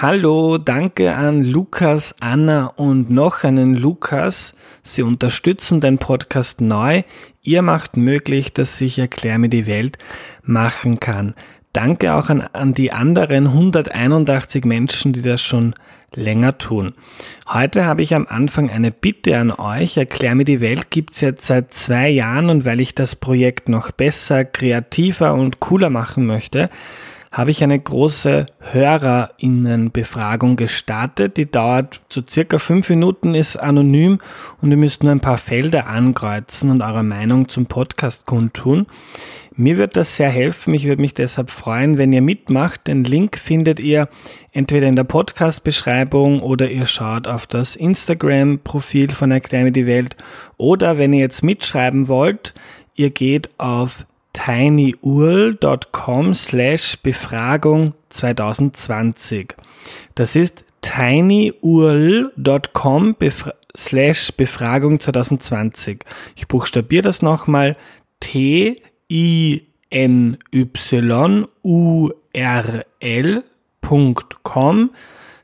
Hallo, danke an Lukas, Anna und noch einen Lukas. Sie unterstützen den Podcast neu. Ihr macht möglich, dass ich Erklär mir die Welt machen kann. Danke auch an, an die anderen 181 Menschen, die das schon länger tun. Heute habe ich am Anfang eine Bitte an euch. Erklär mir die Welt gibt's jetzt seit zwei Jahren und weil ich das Projekt noch besser, kreativer und cooler machen möchte, habe ich eine große HörerInnenbefragung gestartet. Die dauert so circa fünf Minuten, ist anonym und ihr müsst nur ein paar Felder ankreuzen und eure Meinung zum Podcast kundtun. Mir wird das sehr helfen. Ich würde mich deshalb freuen, wenn ihr mitmacht. Den Link findet ihr entweder in der Podcast-Beschreibung oder ihr schaut auf das Instagram-Profil von Erklär mir die Welt. Oder wenn ihr jetzt mitschreiben wollt, ihr geht auf tinyurl.com slash Befragung 2020. Das ist tinyurl.com slash Befragung 2020. Ich buchstabiere das nochmal T I N Y U R L.com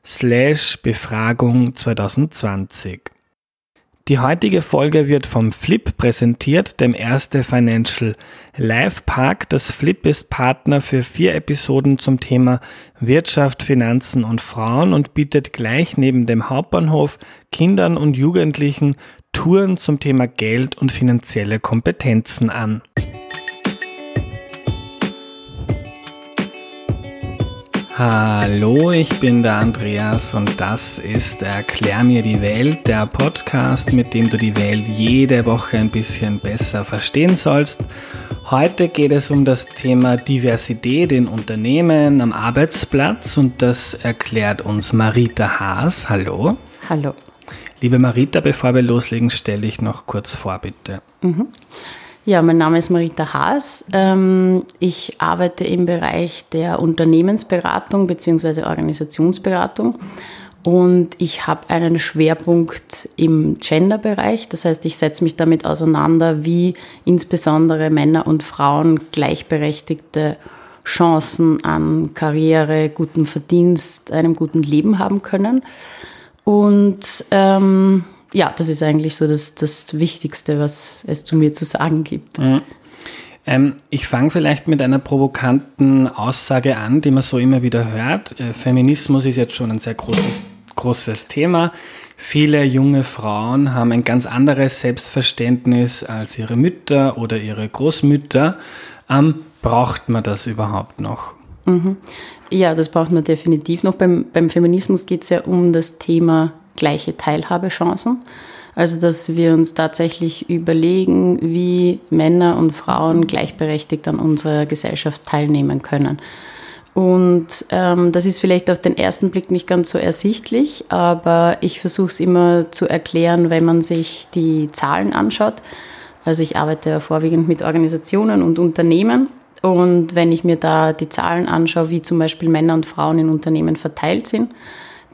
slash Befragung 2020. Die heutige Folge wird vom Flip präsentiert, dem Erste Financial Life Park. Das Flip ist Partner für vier Episoden zum Thema Wirtschaft, Finanzen und Frauen und bietet gleich neben dem Hauptbahnhof Kindern und Jugendlichen Touren zum Thema Geld und finanzielle Kompetenzen an. Hallo, ich bin der Andreas und das ist Erklär mir die Welt, der Podcast, mit dem du die Welt jede Woche ein bisschen besser verstehen sollst. Heute geht es um das Thema Diversität in Unternehmen, am Arbeitsplatz und das erklärt uns Marita Haas. Hallo. Hallo. Liebe Marita, bevor wir loslegen, stelle ich noch kurz vor, bitte. Mhm. Ja, mein Name ist Marita Haas. Ähm, ich arbeite im Bereich der Unternehmensberatung bzw. Organisationsberatung und ich habe einen Schwerpunkt im Gender-Bereich. Das heißt, ich setze mich damit auseinander, wie insbesondere Männer und Frauen gleichberechtigte Chancen an Karriere, guten Verdienst, einem guten Leben haben können. Und ähm, ja, das ist eigentlich so das, das Wichtigste, was es zu mir zu sagen gibt. Mhm. Ähm, ich fange vielleicht mit einer provokanten Aussage an, die man so immer wieder hört. Äh, Feminismus ist jetzt schon ein sehr großes, großes Thema. Viele junge Frauen haben ein ganz anderes Selbstverständnis als ihre Mütter oder ihre Großmütter. Ähm, braucht man das überhaupt noch? Mhm. Ja, das braucht man definitiv noch. Beim, beim Feminismus geht es ja um das Thema gleiche Teilhabechancen. Also dass wir uns tatsächlich überlegen, wie Männer und Frauen gleichberechtigt an unserer Gesellschaft teilnehmen können. Und ähm, das ist vielleicht auf den ersten Blick nicht ganz so ersichtlich, aber ich versuche es immer zu erklären, wenn man sich die Zahlen anschaut. Also ich arbeite ja vorwiegend mit Organisationen und Unternehmen. Und wenn ich mir da die Zahlen anschaue, wie zum Beispiel Männer und Frauen in Unternehmen verteilt sind,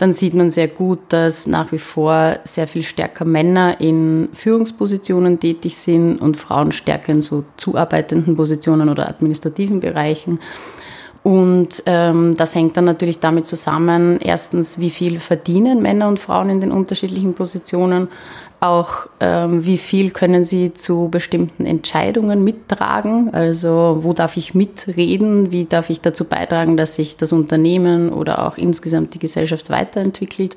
dann sieht man sehr gut, dass nach wie vor sehr viel stärker Männer in Führungspositionen tätig sind und Frauen stärker in so zuarbeitenden Positionen oder administrativen Bereichen. Und ähm, das hängt dann natürlich damit zusammen, erstens, wie viel verdienen Männer und Frauen in den unterschiedlichen Positionen, auch ähm, wie viel können sie zu bestimmten Entscheidungen mittragen, also wo darf ich mitreden, wie darf ich dazu beitragen, dass sich das Unternehmen oder auch insgesamt die Gesellschaft weiterentwickelt?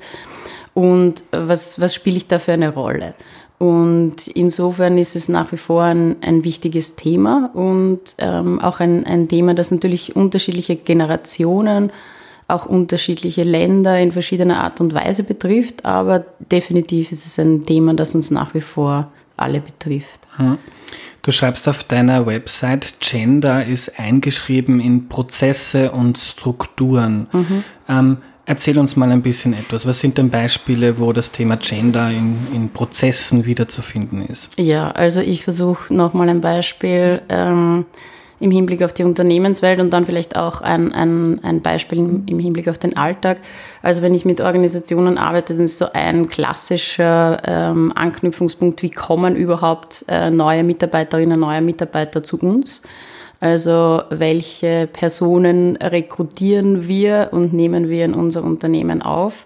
Und was, was spiele ich da für eine Rolle. Und insofern ist es nach wie vor ein, ein wichtiges Thema und ähm, auch ein, ein Thema, das natürlich unterschiedliche Generationen auch unterschiedliche Länder in verschiedener Art und Weise betrifft, aber definitiv ist es ein Thema, das uns nach wie vor alle betrifft. Hm. Du schreibst auf deiner Website, Gender ist eingeschrieben in Prozesse und Strukturen. Mhm. Ähm, erzähl uns mal ein bisschen etwas. Was sind denn Beispiele, wo das Thema Gender in, in Prozessen wiederzufinden ist? Ja, also ich versuche nochmal ein Beispiel. Ähm, im Hinblick auf die Unternehmenswelt und dann vielleicht auch ein, ein, ein Beispiel im Hinblick auf den Alltag. Also wenn ich mit Organisationen arbeite, dann ist so ein klassischer ähm, Anknüpfungspunkt, wie kommen überhaupt äh, neue Mitarbeiterinnen, neue Mitarbeiter zu uns. Also welche Personen rekrutieren wir und nehmen wir in unser Unternehmen auf?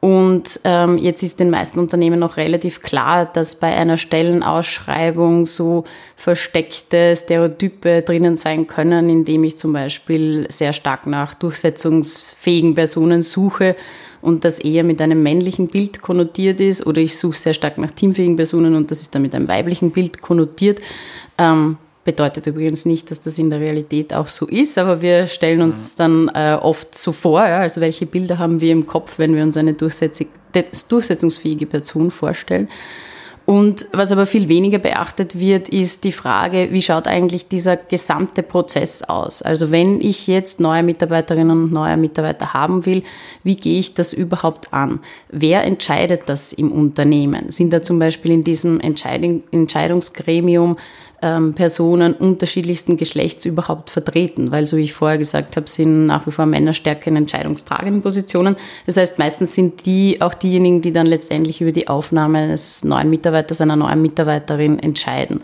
Und ähm, jetzt ist den meisten Unternehmen noch relativ klar, dass bei einer Stellenausschreibung so versteckte Stereotype drinnen sein können, indem ich zum Beispiel sehr stark nach durchsetzungsfähigen Personen suche und das eher mit einem männlichen Bild konnotiert ist, oder ich suche sehr stark nach teamfähigen Personen und das ist dann mit einem weiblichen Bild konnotiert. Ähm, Bedeutet übrigens nicht, dass das in der Realität auch so ist, aber wir stellen uns dann äh, oft so vor, ja, also welche Bilder haben wir im Kopf, wenn wir uns eine durchsetzungsfähige Person vorstellen. Und was aber viel weniger beachtet wird, ist die Frage, wie schaut eigentlich dieser gesamte Prozess aus? Also wenn ich jetzt neue Mitarbeiterinnen und neue Mitarbeiter haben will, wie gehe ich das überhaupt an? Wer entscheidet das im Unternehmen? Sind da zum Beispiel in diesem Entscheidungsgremium ähm, Personen unterschiedlichsten Geschlechts überhaupt vertreten, weil so wie ich vorher gesagt habe, sind nach wie vor Männer stärker in entscheidungstragenden Positionen. Das heißt, meistens sind die auch diejenigen, die dann letztendlich über die Aufnahme eines neuen Mitarbeiters, einer neuen Mitarbeiterin entscheiden.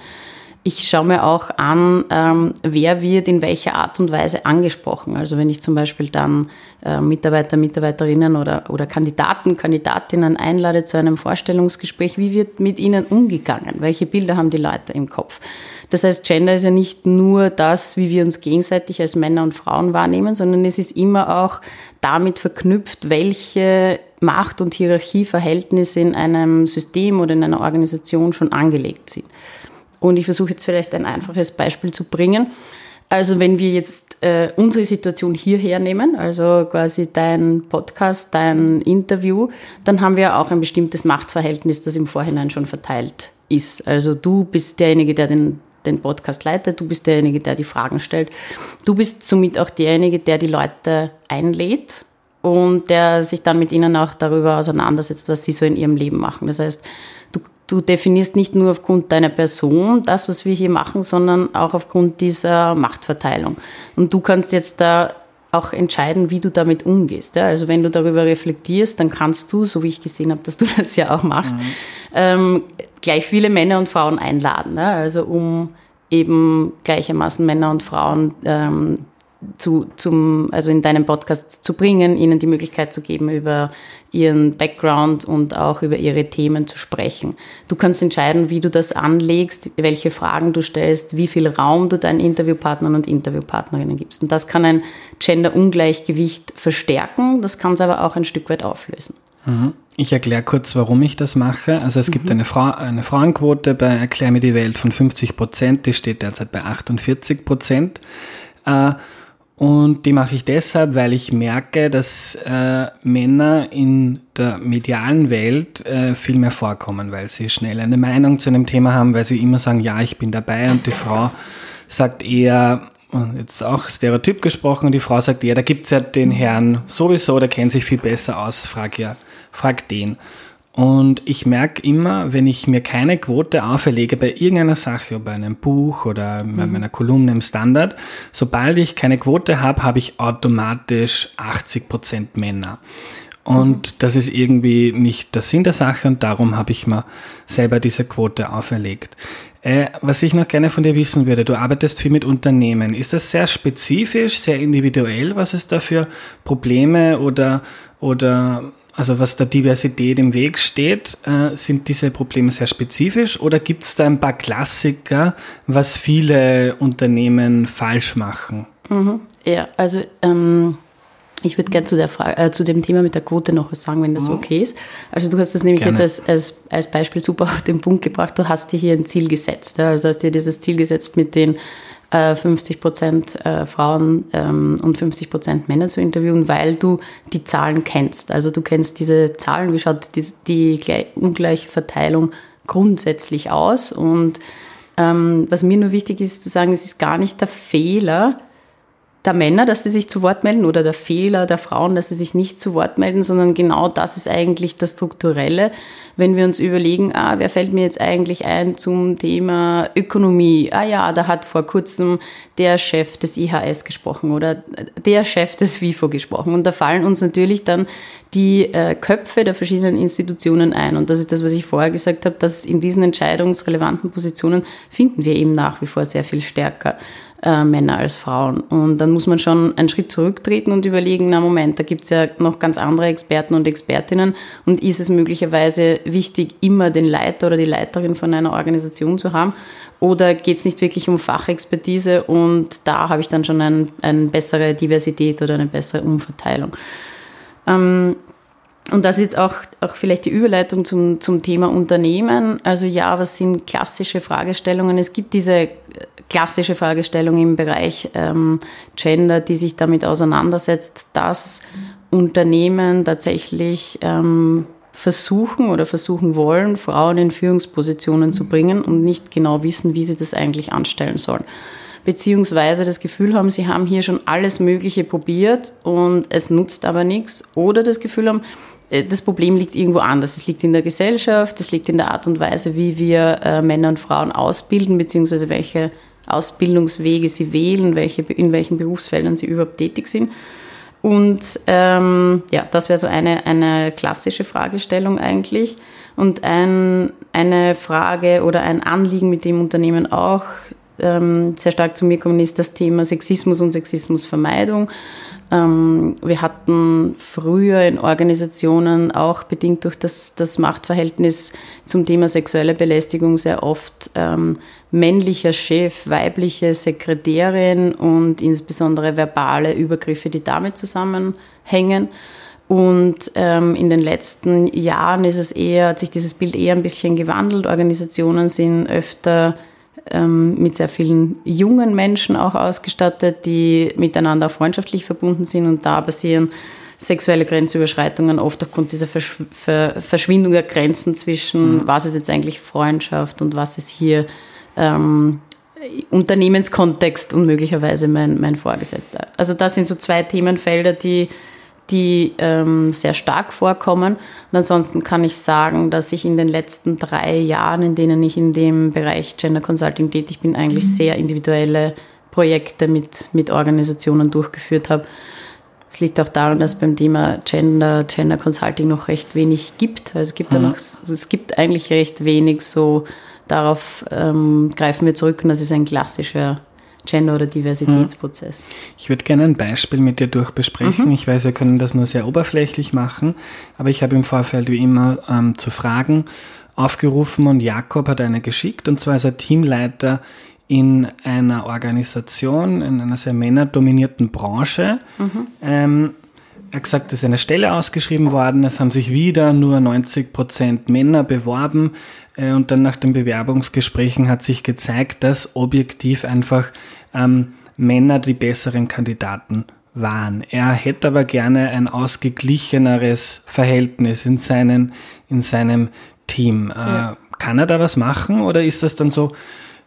Ich schaue mir auch an, ähm, wer wird in welcher Art und Weise angesprochen. Also wenn ich zum Beispiel dann äh, Mitarbeiter, Mitarbeiterinnen oder, oder Kandidaten, Kandidatinnen einlade zu einem Vorstellungsgespräch, wie wird mit ihnen umgegangen? Welche Bilder haben die Leute im Kopf? Das heißt, Gender ist ja nicht nur das, wie wir uns gegenseitig als Männer und Frauen wahrnehmen, sondern es ist immer auch damit verknüpft, welche Macht- und Hierarchieverhältnisse in einem System oder in einer Organisation schon angelegt sind. Und ich versuche jetzt vielleicht ein einfaches Beispiel zu bringen. Also wenn wir jetzt äh, unsere Situation hierher nehmen, also quasi dein Podcast, dein Interview, dann haben wir auch ein bestimmtes Machtverhältnis, das im Vorhinein schon verteilt ist. Also du bist derjenige, der den, den Podcast leitet, du bist derjenige, der die Fragen stellt. Du bist somit auch derjenige, der die Leute einlädt und der sich dann mit ihnen auch darüber auseinandersetzt, was sie so in ihrem Leben machen. Das heißt, du definierst nicht nur aufgrund deiner Person das, was wir hier machen, sondern auch aufgrund dieser Machtverteilung. Und du kannst jetzt da auch entscheiden, wie du damit umgehst. Ja? Also wenn du darüber reflektierst, dann kannst du, so wie ich gesehen habe, dass du das ja auch machst, mhm. ähm, gleich viele Männer und Frauen einladen. Ja? Also um eben gleichermaßen Männer und Frauen ähm, zu, zum, also in deinem Podcast zu bringen, ihnen die Möglichkeit zu geben, über ihren Background und auch über ihre Themen zu sprechen. Du kannst entscheiden, wie du das anlegst, welche Fragen du stellst, wie viel Raum du deinen Interviewpartnern und Interviewpartnerinnen gibst. Und das kann ein Gender-Ungleichgewicht verstärken, das kann es aber auch ein Stück weit auflösen. Mhm. Ich erkläre kurz, warum ich das mache. Also es gibt mhm. eine, Frau, eine Frauenquote bei Erklär mir die Welt von 50 Prozent, die steht derzeit bei 48 Prozent. Äh, und die mache ich deshalb, weil ich merke, dass äh, Männer in der medialen Welt äh, viel mehr vorkommen, weil sie schnell eine Meinung zu einem Thema haben, weil sie immer sagen, ja, ich bin dabei und die Frau sagt eher, jetzt auch Stereotyp gesprochen, die Frau sagt eher, da gibt's ja den Herrn sowieso, der kennt sich viel besser aus, frag ja, frag den. Und ich merke immer, wenn ich mir keine Quote auferlege bei irgendeiner Sache, bei einem Buch oder bei mhm. meiner Kolumne im Standard, sobald ich keine Quote habe, habe ich automatisch 80% Männer. Und mhm. das ist irgendwie nicht der Sinn der Sache und darum habe ich mir selber diese Quote auferlegt. Äh, was ich noch gerne von dir wissen würde, du arbeitest viel mit Unternehmen. Ist das sehr spezifisch, sehr individuell, was es da für Probleme oder, oder also was der Diversität im Weg steht, äh, sind diese Probleme sehr spezifisch oder gibt es da ein paar Klassiker, was viele Unternehmen falsch machen? Mhm. Ja, also ähm, ich würde gerne zu, äh, zu dem Thema mit der Quote noch was sagen, wenn das mhm. okay ist. Also du hast das nämlich Gerne. jetzt als, als, als Beispiel super auf den Punkt gebracht. Du hast dir hier ein Ziel gesetzt. Ja? Also hast dir dieses Ziel gesetzt mit den 50 äh, Prozent äh, Frauen ähm, und 50 Prozent Männer zu interviewen, weil du die Zahlen kennst. Also du kennst diese Zahlen, wie schaut die, ungleiche Verteilung grundsätzlich aus. Und ähm, was mir nur wichtig ist zu sagen, es ist gar nicht der Fehler, der Männer, dass sie sich zu Wort melden oder der Fehler der Frauen, dass sie sich nicht zu Wort melden, sondern genau das ist eigentlich das Strukturelle. Wenn wir uns überlegen, ah, wer fällt mir jetzt eigentlich ein zum Thema Ökonomie? Ah ja, da hat vor kurzem der Chef des IHS gesprochen oder der Chef des WIFO gesprochen. Und da fallen uns natürlich dann die äh, Köpfe der verschiedenen Institutionen ein. Und das ist das, was ich vorher gesagt habe, dass in diesen entscheidungsrelevanten Positionen finden wir eben nach wie vor sehr viel stärker äh, Männer als Frauen. Und dann muss man schon einen Schritt zurücktreten und überlegen, na Moment, da gibt es ja noch ganz andere Experten und Expertinnen und ist es möglicherweise wichtig, immer den Leiter oder die Leiterin von einer Organisation zu haben? Oder geht es nicht wirklich um Fachexpertise und da habe ich dann schon ein, eine bessere Diversität oder eine bessere Umverteilung? Ähm, und das ist jetzt auch, auch vielleicht die Überleitung zum, zum Thema Unternehmen. Also ja, was sind klassische Fragestellungen? Es gibt diese klassische Fragestellung im Bereich ähm, Gender, die sich damit auseinandersetzt, dass Unternehmen tatsächlich ähm, versuchen oder versuchen wollen, Frauen in Führungspositionen zu bringen und nicht genau wissen, wie sie das eigentlich anstellen sollen. Beziehungsweise das Gefühl haben, sie haben hier schon alles Mögliche probiert und es nutzt aber nichts. Oder das Gefühl haben, äh, das Problem liegt irgendwo anders. Es liegt in der Gesellschaft, es liegt in der Art und Weise, wie wir äh, Männer und Frauen ausbilden, beziehungsweise welche Ausbildungswege sie wählen, welche, in welchen Berufsfeldern sie überhaupt tätig sind. Und ähm, ja, das wäre so eine, eine klassische Fragestellung eigentlich. Und ein, eine Frage oder ein Anliegen, mit dem Unternehmen auch ähm, sehr stark zu mir kommen, ist das Thema Sexismus und Sexismusvermeidung. Ähm, wir hatten früher in Organisationen auch bedingt durch das, das Machtverhältnis zum Thema sexuelle Belästigung sehr oft ähm, männlicher Chef, weibliche Sekretärin und insbesondere verbale Übergriffe, die damit zusammenhängen. Und ähm, in den letzten Jahren ist es eher, hat sich dieses Bild eher ein bisschen gewandelt. Organisationen sind öfter ähm, mit sehr vielen jungen Menschen auch ausgestattet, die miteinander freundschaftlich verbunden sind und da passieren sexuelle Grenzüberschreitungen oft aufgrund dieser Versch Ver Verschwindung der Grenzen zwischen, mhm. was ist jetzt eigentlich Freundschaft und was ist hier ähm, Unternehmenskontext und möglicherweise mein, mein Vorgesetzter. Also das sind so zwei Themenfelder, die die ähm, sehr stark vorkommen. Und ansonsten kann ich sagen, dass ich in den letzten drei Jahren, in denen ich in dem Bereich Gender Consulting tätig bin, eigentlich mhm. sehr individuelle Projekte mit, mit Organisationen durchgeführt habe. Es liegt auch daran, dass beim Thema Gender, Gender Consulting noch recht wenig gibt. Also es gibt mhm. noch, es gibt eigentlich recht wenig so, darauf ähm, greifen wir zurück und das ist ein klassischer Gender- oder Diversitätsprozess. Ich würde gerne ein Beispiel mit dir durchbesprechen. Mhm. Ich weiß, wir können das nur sehr oberflächlich machen, aber ich habe im Vorfeld wie immer ähm, zu Fragen aufgerufen und Jakob hat eine geschickt und zwar ist er Teamleiter in einer Organisation, in einer sehr männerdominierten Branche. Mhm. Ähm, er hat gesagt, es ist eine Stelle ausgeschrieben worden, es haben sich wieder nur 90 Prozent Männer beworben äh, und dann nach den Bewerbungsgesprächen hat sich gezeigt, dass objektiv einfach ähm, Männer die besseren Kandidaten waren. Er hätte aber gerne ein ausgeglicheneres Verhältnis in, seinen, in seinem Team. Äh, ja. Kann er da was machen oder ist das dann so,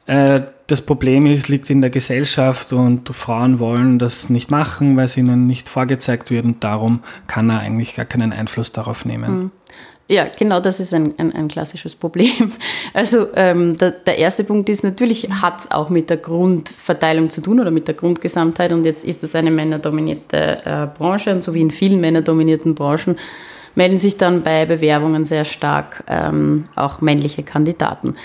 äh, das Problem ist, liegt in der Gesellschaft und Frauen wollen das nicht machen, weil es ihnen nicht vorgezeigt wird und darum kann er eigentlich gar keinen Einfluss darauf nehmen. Mhm. Ja, genau das ist ein, ein, ein klassisches Problem. Also ähm, der, der, erste Punkt ist, natürlich hat es auch mit der Grundverteilung zu tun oder mit der Grundgesamtheit und jetzt ist das eine männerdominierte äh, Branche und so wie in vielen männerdominierten Branchen melden sich dann bei Bewerbungen sehr stark ähm, auch männliche Kandidaten.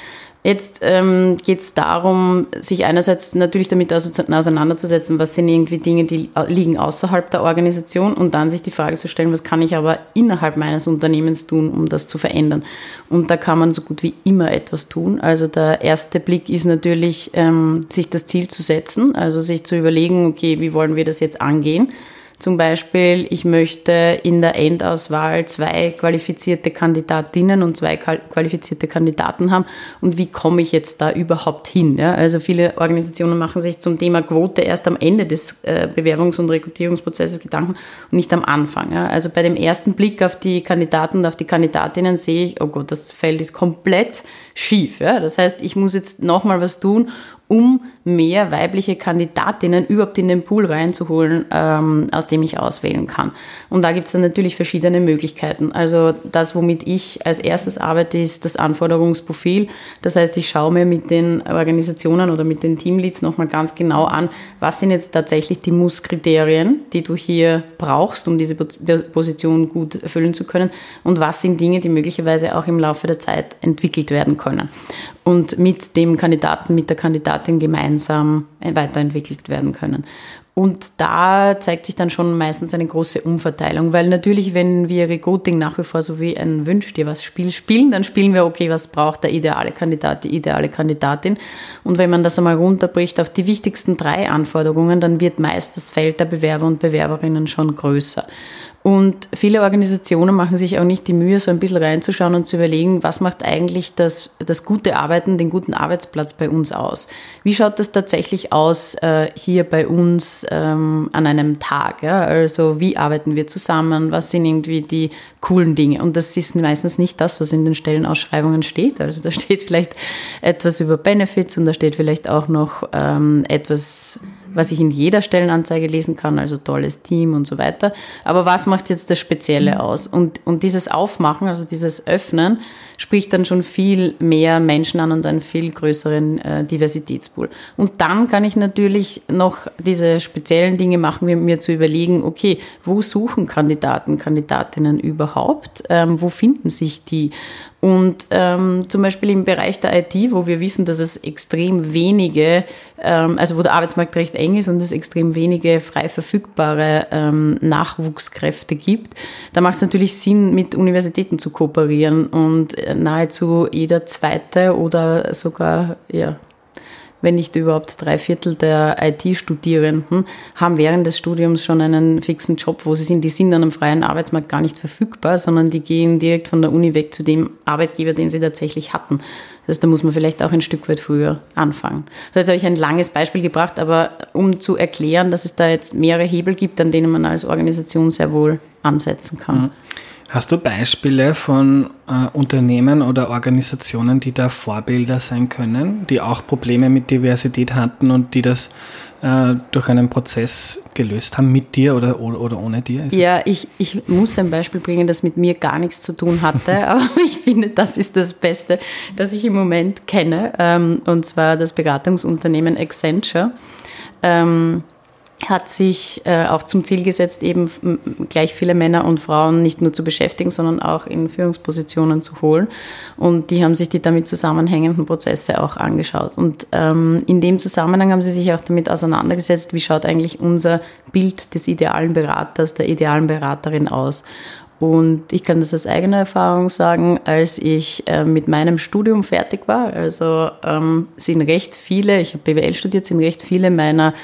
Jetzt ähm, geht es darum, sich einerseits natürlich damit auseinanderzusetzen, was sind irgendwie Dinge, die liegen außerhalb der Organisation und dann sich die Frage zu stellen, was kann ich aber innerhalb meines Unternehmens tun, um das zu verändern. Und da kann man so gut wie immer etwas tun. Also der erste Blick ist natürlich, ähm, sich das Ziel zu setzen, also sich zu überlegen, okay, wie wollen wir das jetzt angehen? Zum Beispiel, ich möchte in der Endauswahl zwei qualifizierte Kandidatinnen und zwei qualifizierte Kandidaten haben. Und wie komme ich jetzt da überhaupt hin? Ja, also viele Organisationen machen sich zum Thema Quote erst am Ende des äh, Bewerbungs- und Rekrutierungsprozesses Gedanken und nicht am Anfang. Ja. Also bei dem ersten Blick auf die Kandidaten und auf die Kandidatinnen sehe ich, oh Gott, das Feld ist komplett schief. Ja. Das heißt, ich muss jetzt nochmal was tun, um mehr weibliche Kandidatinnen überhaupt in den Pool reinzuholen, ähm, aus dem ich auswählen kann. Und da gibt es dann natürlich verschiedene Möglichkeiten. Also das, womit ich als erstes arbeite, ist das Anforderungsprofil. Das heißt, ich schaue mir mit den Organisationen oder mit den Teamleads nochmal ganz genau an, was sind jetzt tatsächlich die Muss-Kriterien, die du hier brauchst, um diese Position gut erfüllen zu können und was sind Dinge, die möglicherweise auch im Laufe der Zeit entwickelt werden können. Und mit dem Kandidaten, mit der Kandidatin gemeinsam weiterentwickelt werden können. Und da zeigt sich dann schon meistens eine große Umverteilung, weil natürlich, wenn wir Recruiting nach wie vor so wie ein Wünsch dir was Spiel spielen, dann spielen wir, okay, was braucht der ideale Kandidat, die ideale Kandidatin. Und wenn man das einmal runterbricht auf die wichtigsten drei Anforderungen, dann wird meist das Feld der Bewerber und Bewerberinnen schon größer. Und viele Organisationen machen sich auch nicht die Mühe, so ein bisschen reinzuschauen und zu überlegen, was macht eigentlich das, das gute Arbeiten, den guten Arbeitsplatz bei uns aus? Wie schaut das tatsächlich aus äh, hier bei uns ähm, an einem Tag? Ja? Also wie arbeiten wir zusammen? Was sind irgendwie die coolen Dinge? Und das ist meistens nicht das, was in den Stellenausschreibungen steht. Also da steht vielleicht etwas über Benefits und da steht vielleicht auch noch ähm, etwas was ich in jeder Stellenanzeige lesen kann, also tolles Team und so weiter. Aber was macht jetzt das Spezielle aus? Und, und dieses Aufmachen, also dieses Öffnen, spricht dann schon viel mehr Menschen an und einen viel größeren äh, Diversitätspool. Und dann kann ich natürlich noch diese speziellen Dinge machen, mir zu überlegen, okay, wo suchen Kandidaten, Kandidatinnen überhaupt? Ähm, wo finden sich die? Und ähm, zum Beispiel im Bereich der IT, wo wir wissen, dass es extrem wenige, ähm, also wo der Arbeitsmarkt recht eng ist und es extrem wenige frei verfügbare ähm, Nachwuchskräfte gibt, da macht es natürlich Sinn, mit Universitäten zu kooperieren und nahezu jeder zweite oder sogar ja, wenn nicht überhaupt drei Viertel der IT-Studierenden haben während des Studiums schon einen fixen Job, wo sie sind. Die sind dann am freien Arbeitsmarkt gar nicht verfügbar, sondern die gehen direkt von der Uni weg zu dem Arbeitgeber, den sie tatsächlich hatten. Das heißt, da muss man vielleicht auch ein Stück weit früher anfangen. Das jetzt habe ich ein langes Beispiel gebracht, aber um zu erklären, dass es da jetzt mehrere Hebel gibt, an denen man als Organisation sehr wohl ansetzen kann. Mhm. Hast du Beispiele von äh, Unternehmen oder Organisationen, die da Vorbilder sein können, die auch Probleme mit Diversität hatten und die das äh, durch einen Prozess gelöst haben, mit dir oder, oder ohne dir? Ist ja, ich, ich muss ein Beispiel bringen, das mit mir gar nichts zu tun hatte, aber ich finde, das ist das Beste, das ich im Moment kenne, ähm, und zwar das Beratungsunternehmen Accenture. Ähm, hat sich äh, auch zum Ziel gesetzt, eben gleich viele Männer und Frauen nicht nur zu beschäftigen, sondern auch in Führungspositionen zu holen. Und die haben sich die damit zusammenhängenden Prozesse auch angeschaut. Und ähm, in dem Zusammenhang haben sie sich auch damit auseinandergesetzt, wie schaut eigentlich unser Bild des idealen Beraters, der idealen Beraterin aus. Und ich kann das aus eigener Erfahrung sagen, als ich äh, mit meinem Studium fertig war, also ähm, sind recht viele, ich habe BWL studiert, sind recht viele meiner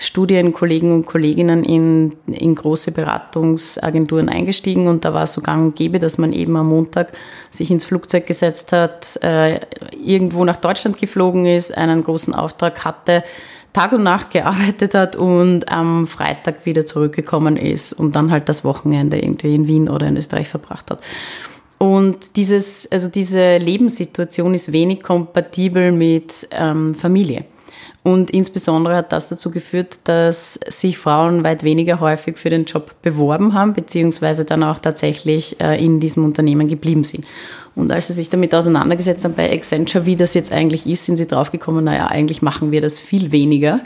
Studienkollegen und Kolleginnen in, in große Beratungsagenturen eingestiegen und da war es so gang und gäbe, dass man eben am Montag sich ins Flugzeug gesetzt hat, äh, irgendwo nach Deutschland geflogen ist, einen großen Auftrag hatte, Tag und Nacht gearbeitet hat und am Freitag wieder zurückgekommen ist und dann halt das Wochenende irgendwie in Wien oder in Österreich verbracht hat. Und dieses, also diese Lebenssituation ist wenig kompatibel mit ähm, Familie. Und insbesondere hat das dazu geführt, dass sich Frauen weit weniger häufig für den Job beworben haben, beziehungsweise dann auch tatsächlich äh, in diesem Unternehmen geblieben sind. Und als sie sich damit auseinandergesetzt haben bei Accenture, wie das jetzt eigentlich ist, sind sie draufgekommen, naja, eigentlich machen wir das viel weniger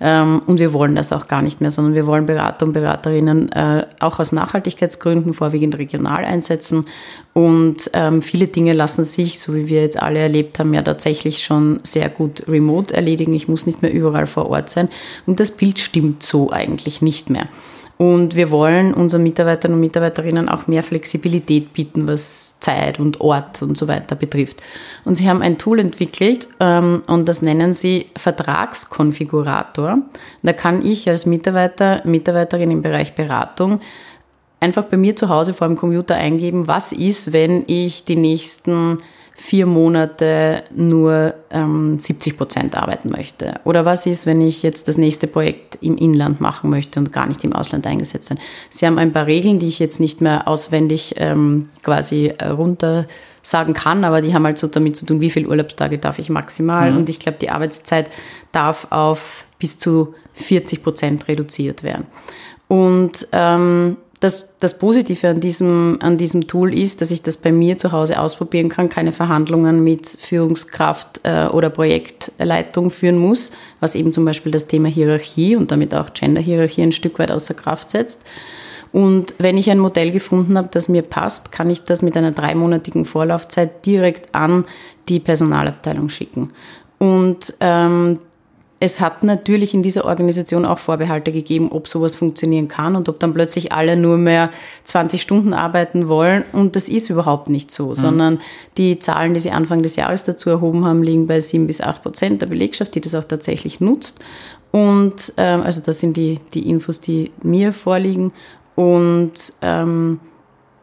ähm, und wir wollen das auch gar nicht mehr, sondern wir wollen Berater und Beraterinnen äh, auch aus Nachhaltigkeitsgründen vorwiegend regional einsetzen und ähm, viele Dinge lassen sich, so wie wir jetzt alle erlebt haben, ja tatsächlich schon sehr gut remote erledigen. Ich muss nicht mehr überall vor Ort sein und das Bild stimmt so eigentlich nicht mehr. Und wir wollen unseren Mitarbeitern und Mitarbeiterinnen auch mehr Flexibilität bieten, was Zeit und Ort und so weiter betrifft. Und sie haben ein Tool entwickelt ähm, und das nennen sie Vertragskonfigurator. Da kann ich als Mitarbeiter, Mitarbeiterin im Bereich Beratung einfach bei mir zu Hause vor dem Computer eingeben, was ist, wenn ich die nächsten vier Monate nur ähm, 70 Prozent arbeiten möchte? Oder was ist, wenn ich jetzt das nächste Projekt im Inland machen möchte und gar nicht im Ausland eingesetzt sein? Sie haben ein paar Regeln, die ich jetzt nicht mehr auswendig ähm, quasi äh, runter sagen kann, aber die haben halt so damit zu tun, wie viele Urlaubstage darf ich maximal. Mhm. Und ich glaube, die Arbeitszeit darf auf bis zu 40 Prozent reduziert werden. Und ähm, das, das Positive an diesem, an diesem Tool ist, dass ich das bei mir zu Hause ausprobieren kann, keine Verhandlungen mit Führungskraft äh, oder Projektleitung führen muss, was eben zum Beispiel das Thema Hierarchie und damit auch Gender-Hierarchie ein Stück weit außer Kraft setzt. Und wenn ich ein Modell gefunden habe, das mir passt, kann ich das mit einer dreimonatigen Vorlaufzeit direkt an die Personalabteilung schicken. Und ähm, es hat natürlich in dieser Organisation auch Vorbehalte gegeben, ob sowas funktionieren kann und ob dann plötzlich alle nur mehr 20 Stunden arbeiten wollen. Und das ist überhaupt nicht so, mhm. sondern die Zahlen, die sie Anfang des Jahres dazu erhoben haben, liegen bei 7 bis 8 Prozent der Belegschaft, die das auch tatsächlich nutzt. Und ähm, also das sind die, die Infos, die mir vorliegen. Und ähm,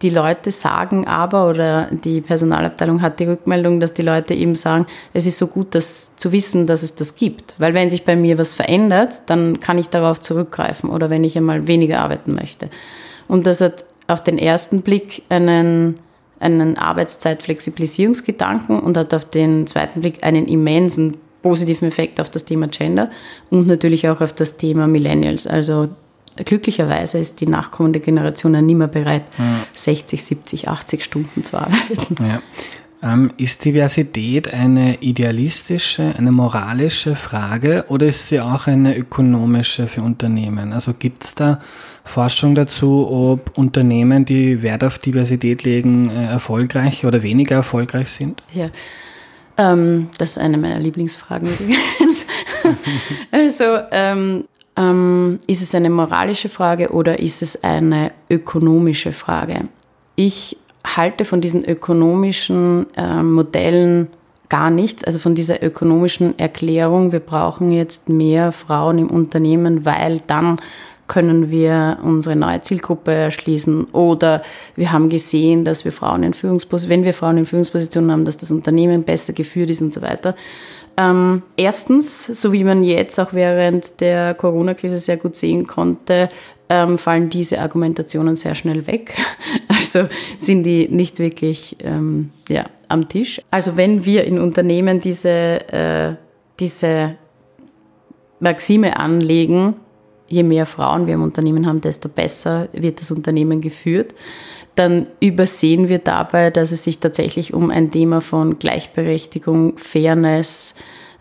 die Leute sagen aber, oder die Personalabteilung hat die Rückmeldung, dass die Leute eben sagen, es ist so gut, das zu wissen, dass es das gibt. Weil wenn sich bei mir was verändert, dann kann ich darauf zurückgreifen oder wenn ich einmal weniger arbeiten möchte. Und das hat auf den ersten Blick einen, einen Arbeitszeitflexibilisierungsgedanken und hat auf den zweiten Blick einen immensen positiven Effekt auf das Thema Gender und natürlich auch auf das Thema Millennials. Also glücklicherweise ist die nachkommende Generation ja nicht mehr bereit, ja. 60, 70, 80 Stunden zu arbeiten. Ja. Ähm, ist Diversität eine idealistische, eine moralische Frage oder ist sie auch eine ökonomische für Unternehmen? Also gibt es da Forschung dazu, ob Unternehmen, die Wert auf Diversität legen, äh, erfolgreich oder weniger erfolgreich sind? Ja, ähm, das ist eine meiner Lieblingsfragen übrigens. also ähm, ähm, ist es eine moralische Frage oder ist es eine ökonomische Frage? Ich halte von diesen ökonomischen äh, Modellen gar nichts, also von dieser ökonomischen Erklärung, wir brauchen jetzt mehr Frauen im Unternehmen, weil dann können wir unsere neue Zielgruppe erschließen oder wir haben gesehen, dass wir Frauen in Führungspositionen, wenn wir Frauen in Führungspositionen haben, dass das Unternehmen besser geführt ist und so weiter. Ähm, erstens, so wie man jetzt auch während der Corona-Krise sehr gut sehen konnte, ähm, fallen diese Argumentationen sehr schnell weg. Also sind die nicht wirklich ähm, ja, am Tisch. Also wenn wir in Unternehmen diese, äh, diese Maxime anlegen, je mehr Frauen wir im Unternehmen haben, desto besser wird das Unternehmen geführt, dann übersehen wir dabei, dass es sich tatsächlich um ein Thema von Gleichberechtigung, Fairness,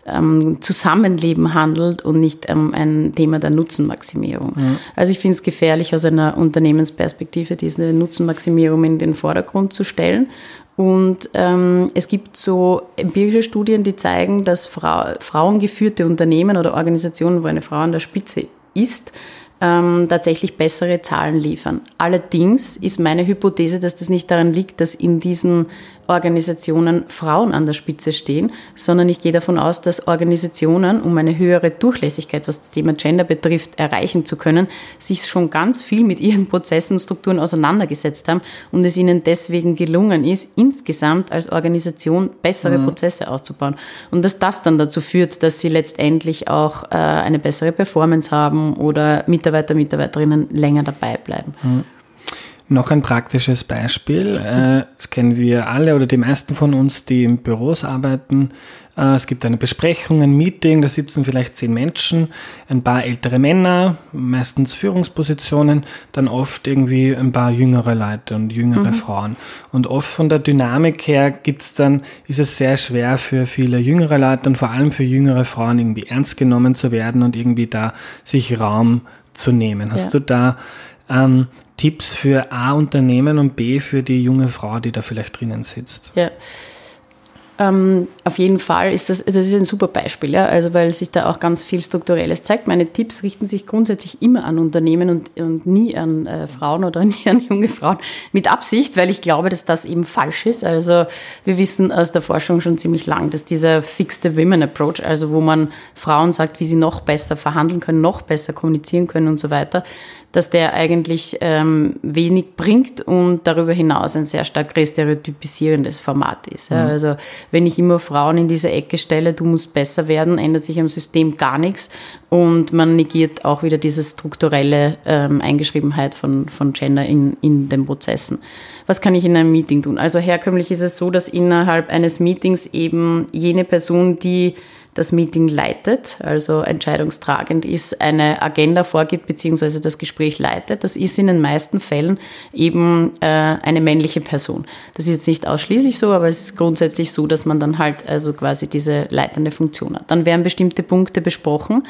ähm, Zusammenleben handelt und nicht um ein Thema der Nutzenmaximierung. Mhm. Also ich finde es gefährlich, aus einer Unternehmensperspektive diese Nutzenmaximierung in den Vordergrund zu stellen. Und ähm, es gibt so empirische Studien, die zeigen, dass Frau, frauengeführte Unternehmen oder Organisationen, wo eine Frau an der Spitze ist, ähm, tatsächlich bessere Zahlen liefern. Allerdings ist meine Hypothese, dass das nicht daran liegt, dass in diesen Organisationen Frauen an der Spitze stehen, sondern ich gehe davon aus, dass Organisationen, um eine höhere Durchlässigkeit, was das Thema Gender betrifft, erreichen zu können, sich schon ganz viel mit ihren Prozessen und Strukturen auseinandergesetzt haben und es ihnen deswegen gelungen ist, insgesamt als Organisation bessere mhm. Prozesse auszubauen. Und dass das dann dazu führt, dass sie letztendlich auch äh, eine bessere Performance haben oder Mitarbeiter, Mitarbeiterinnen länger dabei bleiben. Mhm. Noch ein praktisches Beispiel. Äh, das kennen wir alle oder die meisten von uns, die in Büros arbeiten. Äh, es gibt eine Besprechung, ein Meeting, da sitzen vielleicht zehn Menschen, ein paar ältere Männer, meistens Führungspositionen, dann oft irgendwie ein paar jüngere Leute und jüngere mhm. Frauen. Und oft von der Dynamik her gibt's dann, ist es sehr schwer für viele jüngere Leute und vor allem für jüngere Frauen irgendwie ernst genommen zu werden und irgendwie da sich Raum zu nehmen. Hast ja. du da ähm, Tipps für A Unternehmen und B für die junge Frau, die da vielleicht drinnen sitzt? Ja. Ähm, auf jeden Fall ist das, das ist ein super Beispiel, ja? also weil sich da auch ganz viel Strukturelles zeigt. Meine Tipps richten sich grundsätzlich immer an Unternehmen und, und nie an äh, Frauen oder nie an junge Frauen mit Absicht, weil ich glaube, dass das eben falsch ist. Also wir wissen aus der Forschung schon ziemlich lang, dass dieser Fixed Women Approach, also wo man Frauen sagt, wie sie noch besser verhandeln können, noch besser kommunizieren können und so weiter, dass der eigentlich ähm, wenig bringt und darüber hinaus ein sehr stark restereotypisierendes Format ist. Ja. Mhm. Also wenn ich immer Frauen in diese Ecke stelle, du musst besser werden, ändert sich am System gar nichts und man negiert auch wieder diese strukturelle ähm, Eingeschriebenheit von, von Gender in, in den Prozessen. Was kann ich in einem Meeting tun? Also herkömmlich ist es so, dass innerhalb eines Meetings eben jene Person, die das Meeting leitet, also entscheidungstragend ist, eine Agenda vorgibt bzw. das Gespräch leitet. Das ist in den meisten Fällen eben äh, eine männliche Person. Das ist jetzt nicht ausschließlich so, aber es ist grundsätzlich so, dass man dann halt also quasi diese leitende Funktion hat. Dann werden bestimmte Punkte besprochen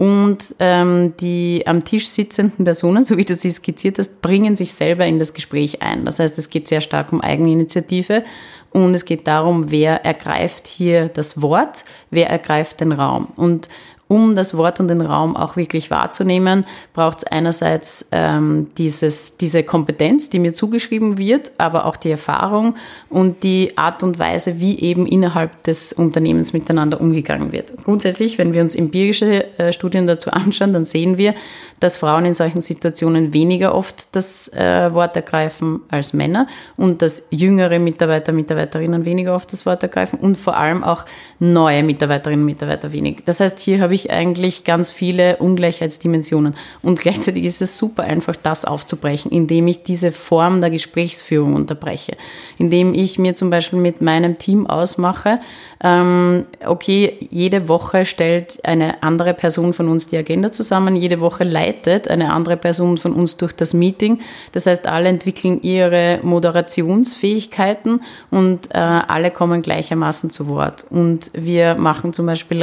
und ähm, die am Tisch sitzenden Personen, so wie du sie skizziert hast, bringen sich selber in das Gespräch ein. Das heißt, es geht sehr stark um Eigeninitiative und es geht darum, wer ergreift hier das Wort, wer ergreift den Raum. Und um das Wort und den Raum auch wirklich wahrzunehmen, braucht es einerseits ähm, dieses, diese Kompetenz, die mir zugeschrieben wird, aber auch die Erfahrung und die Art und Weise, wie eben innerhalb des Unternehmens miteinander umgegangen wird. Grundsätzlich, wenn wir uns empirische äh, Studien dazu anschauen, dann sehen wir, dass Frauen in solchen Situationen weniger oft das äh, Wort ergreifen als Männer und dass jüngere Mitarbeiter, Mitarbeiterinnen weniger oft das Wort ergreifen und vor allem auch neue Mitarbeiterinnen und Mitarbeiter wenig. Das heißt, hier habe ich eigentlich ganz viele Ungleichheitsdimensionen und gleichzeitig ist es super einfach, das aufzubrechen, indem ich diese Form der Gesprächsführung unterbreche, indem ich mir zum Beispiel mit meinem Team ausmache, ähm, okay, jede Woche stellt eine andere Person von uns die Agenda zusammen, jede Woche leitet eine andere Person von uns durch das Meeting. Das heißt, alle entwickeln ihre Moderationsfähigkeiten und äh, alle kommen gleichermaßen zu Wort. Und wir machen zum Beispiel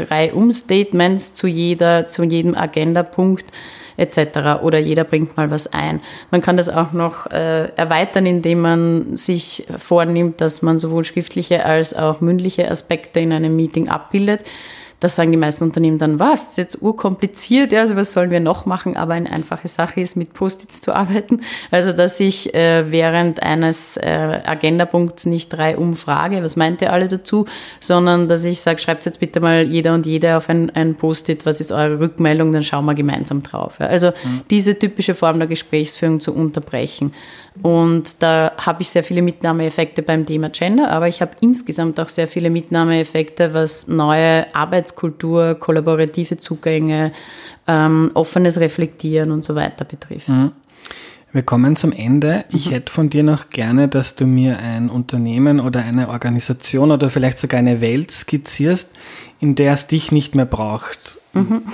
Zu jeder, zu jedem Agendapunkt etc. Oder jeder bringt mal was ein. Man kann das auch noch äh, erweitern, indem man sich vornimmt, dass man sowohl schriftliche als auch mündliche Aspekte in einem Meeting abbildet. Da sagen die meisten Unternehmen dann, was, das ist jetzt urkompliziert, ja, also was sollen wir noch machen? Aber eine einfache Sache ist, mit Post-its zu arbeiten. Also, dass ich äh, während eines äh, Agendapunkts nicht drei umfrage, was meint ihr alle dazu, sondern dass ich sage, schreibt jetzt bitte mal jeder und jede auf ein, ein Post-it, was ist eure Rückmeldung, dann schauen wir gemeinsam drauf. Ja. Also, mhm. diese typische Form der Gesprächsführung zu unterbrechen. Und da habe ich sehr viele Mitnahmeeffekte beim Thema Gender, aber ich habe insgesamt auch sehr viele Mitnahmeeffekte, was neue Arbeitskultur, kollaborative Zugänge, ähm, offenes Reflektieren und so weiter betrifft. Mhm. Wir kommen zum Ende. Ich mhm. hätte von dir noch gerne, dass du mir ein Unternehmen oder eine Organisation oder vielleicht sogar eine Welt skizzierst, in der es dich nicht mehr braucht. Mhm.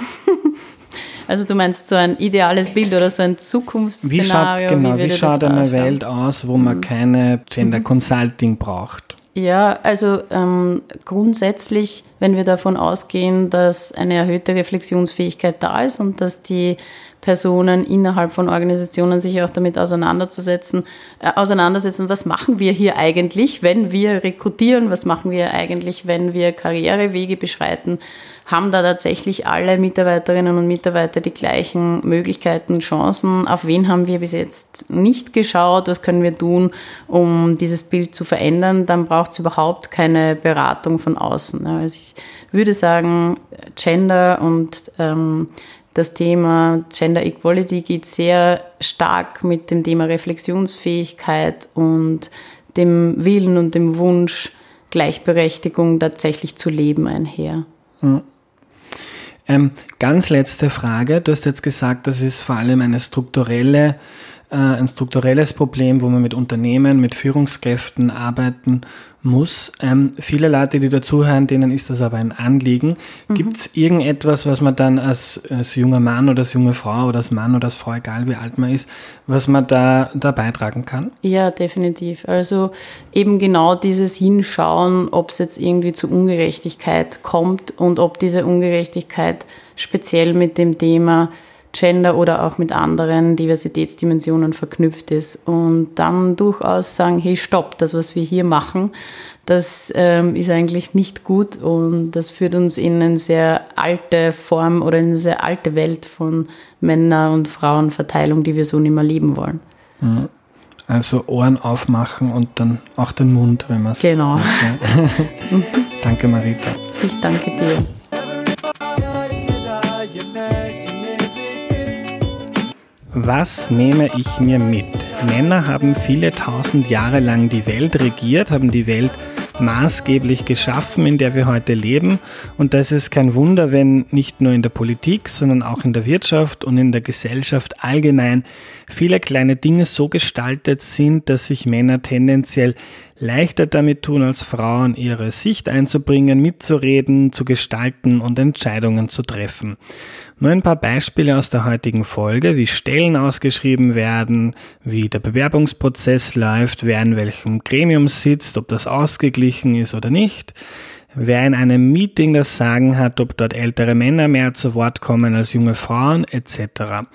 Also du meinst so ein ideales Bild oder so ein Zukunftsszenario? Wie schaut, genau, wie, wie schaut eine Welt aus, wo man mhm. keine Gender mhm. Consulting braucht? Ja, also ähm, grundsätzlich, wenn wir davon ausgehen, dass eine erhöhte Reflexionsfähigkeit da ist und dass die Personen innerhalb von Organisationen sich auch damit auseinanderzusetzen, äh, auseinandersetzen, was machen wir hier eigentlich, wenn wir rekrutieren, was machen wir eigentlich, wenn wir Karrierewege beschreiten, haben da tatsächlich alle Mitarbeiterinnen und Mitarbeiter die gleichen Möglichkeiten, Chancen? Auf wen haben wir bis jetzt nicht geschaut? Was können wir tun, um dieses Bild zu verändern? Dann braucht es überhaupt keine Beratung von außen. Also ich würde sagen, Gender und ähm, das Thema Gender Equality geht sehr stark mit dem Thema Reflexionsfähigkeit und dem Willen und dem Wunsch, Gleichberechtigung tatsächlich zu leben einher. Mhm. Ähm, ganz letzte Frage. Du hast jetzt gesagt, das ist vor allem eine strukturelle äh, ein strukturelles Problem, wo man mit Unternehmen, mit Führungskräften arbeiten muss. Ähm, viele Leute, die dazuhören, denen ist das aber ein Anliegen. Mhm. Gibt es irgendetwas, was man dann als, als junger Mann oder als junge Frau oder als Mann oder als Frau, egal wie alt man ist, was man da, da beitragen kann? Ja, definitiv. Also eben genau dieses Hinschauen, ob es jetzt irgendwie zu Ungerechtigkeit kommt und ob diese Ungerechtigkeit speziell mit dem Thema Gender oder auch mit anderen Diversitätsdimensionen verknüpft ist. Und dann durchaus sagen, hey, stopp, das, was wir hier machen, das ähm, ist eigentlich nicht gut und das führt uns in eine sehr alte Form oder in eine sehr alte Welt von Männer- und Frauenverteilung, die wir so nicht mehr leben wollen. Mhm. Also Ohren aufmachen und dann auch den Mund, wenn man es. Genau. danke, Marita. Ich danke dir. Was nehme ich mir mit? Männer haben viele tausend Jahre lang die Welt regiert, haben die Welt maßgeblich geschaffen, in der wir heute leben. Und das ist kein Wunder, wenn nicht nur in der Politik, sondern auch in der Wirtschaft und in der Gesellschaft allgemein viele kleine Dinge so gestaltet sind, dass sich Männer tendenziell leichter damit tun als Frauen, ihre Sicht einzubringen, mitzureden, zu gestalten und Entscheidungen zu treffen. Nur ein paar Beispiele aus der heutigen Folge, wie Stellen ausgeschrieben werden, wie der Bewerbungsprozess läuft, wer in welchem Gremium sitzt, ob das ausgeglichen ist oder nicht wer in einem Meeting das Sagen hat, ob dort ältere Männer mehr zu Wort kommen als junge Frauen etc.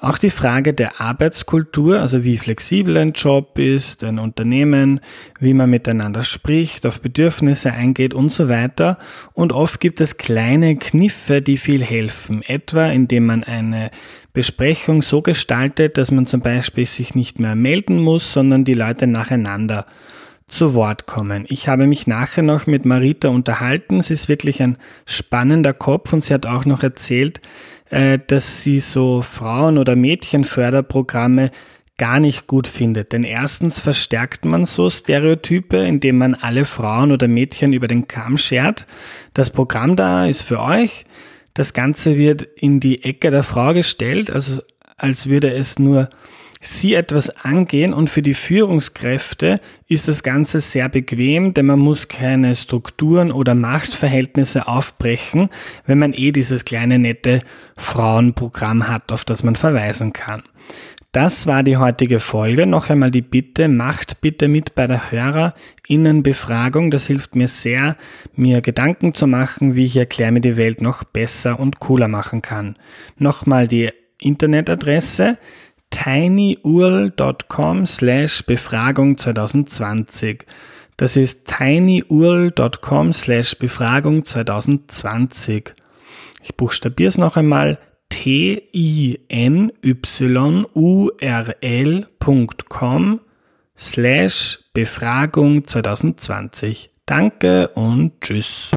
Auch die Frage der Arbeitskultur, also wie flexibel ein Job ist, ein Unternehmen, wie man miteinander spricht, auf Bedürfnisse eingeht und so weiter. Und oft gibt es kleine Kniffe, die viel helfen, etwa indem man eine Besprechung so gestaltet, dass man zum Beispiel sich nicht mehr melden muss, sondern die Leute nacheinander zu Wort kommen. Ich habe mich nachher noch mit Marita unterhalten. Sie ist wirklich ein spannender Kopf und sie hat auch noch erzählt, äh, dass sie so Frauen- oder Mädchenförderprogramme gar nicht gut findet. Denn erstens verstärkt man so Stereotype, indem man alle Frauen oder Mädchen über den Kamm schert. Das Programm da ist für euch. Das Ganze wird in die Ecke der Frau gestellt, also als würde es nur sie etwas angehen und für die Führungskräfte ist das Ganze sehr bequem, denn man muss keine Strukturen oder Machtverhältnisse aufbrechen, wenn man eh dieses kleine nette Frauenprogramm hat, auf das man verweisen kann. Das war die heutige Folge. Noch einmal die Bitte, macht bitte mit bei der Hörerinnenbefragung. Das hilft mir sehr, mir Gedanken zu machen, wie ich Erklär mir die Welt noch besser und cooler machen kann. Nochmal die Internetadresse tinyurl.com slash Befragung 2020. Das ist tinyurl.com slash Befragung 2020. Ich buchstabiere es noch einmal t-i-n-y-u-r-l.com slash Befragung 2020. Danke und tschüss.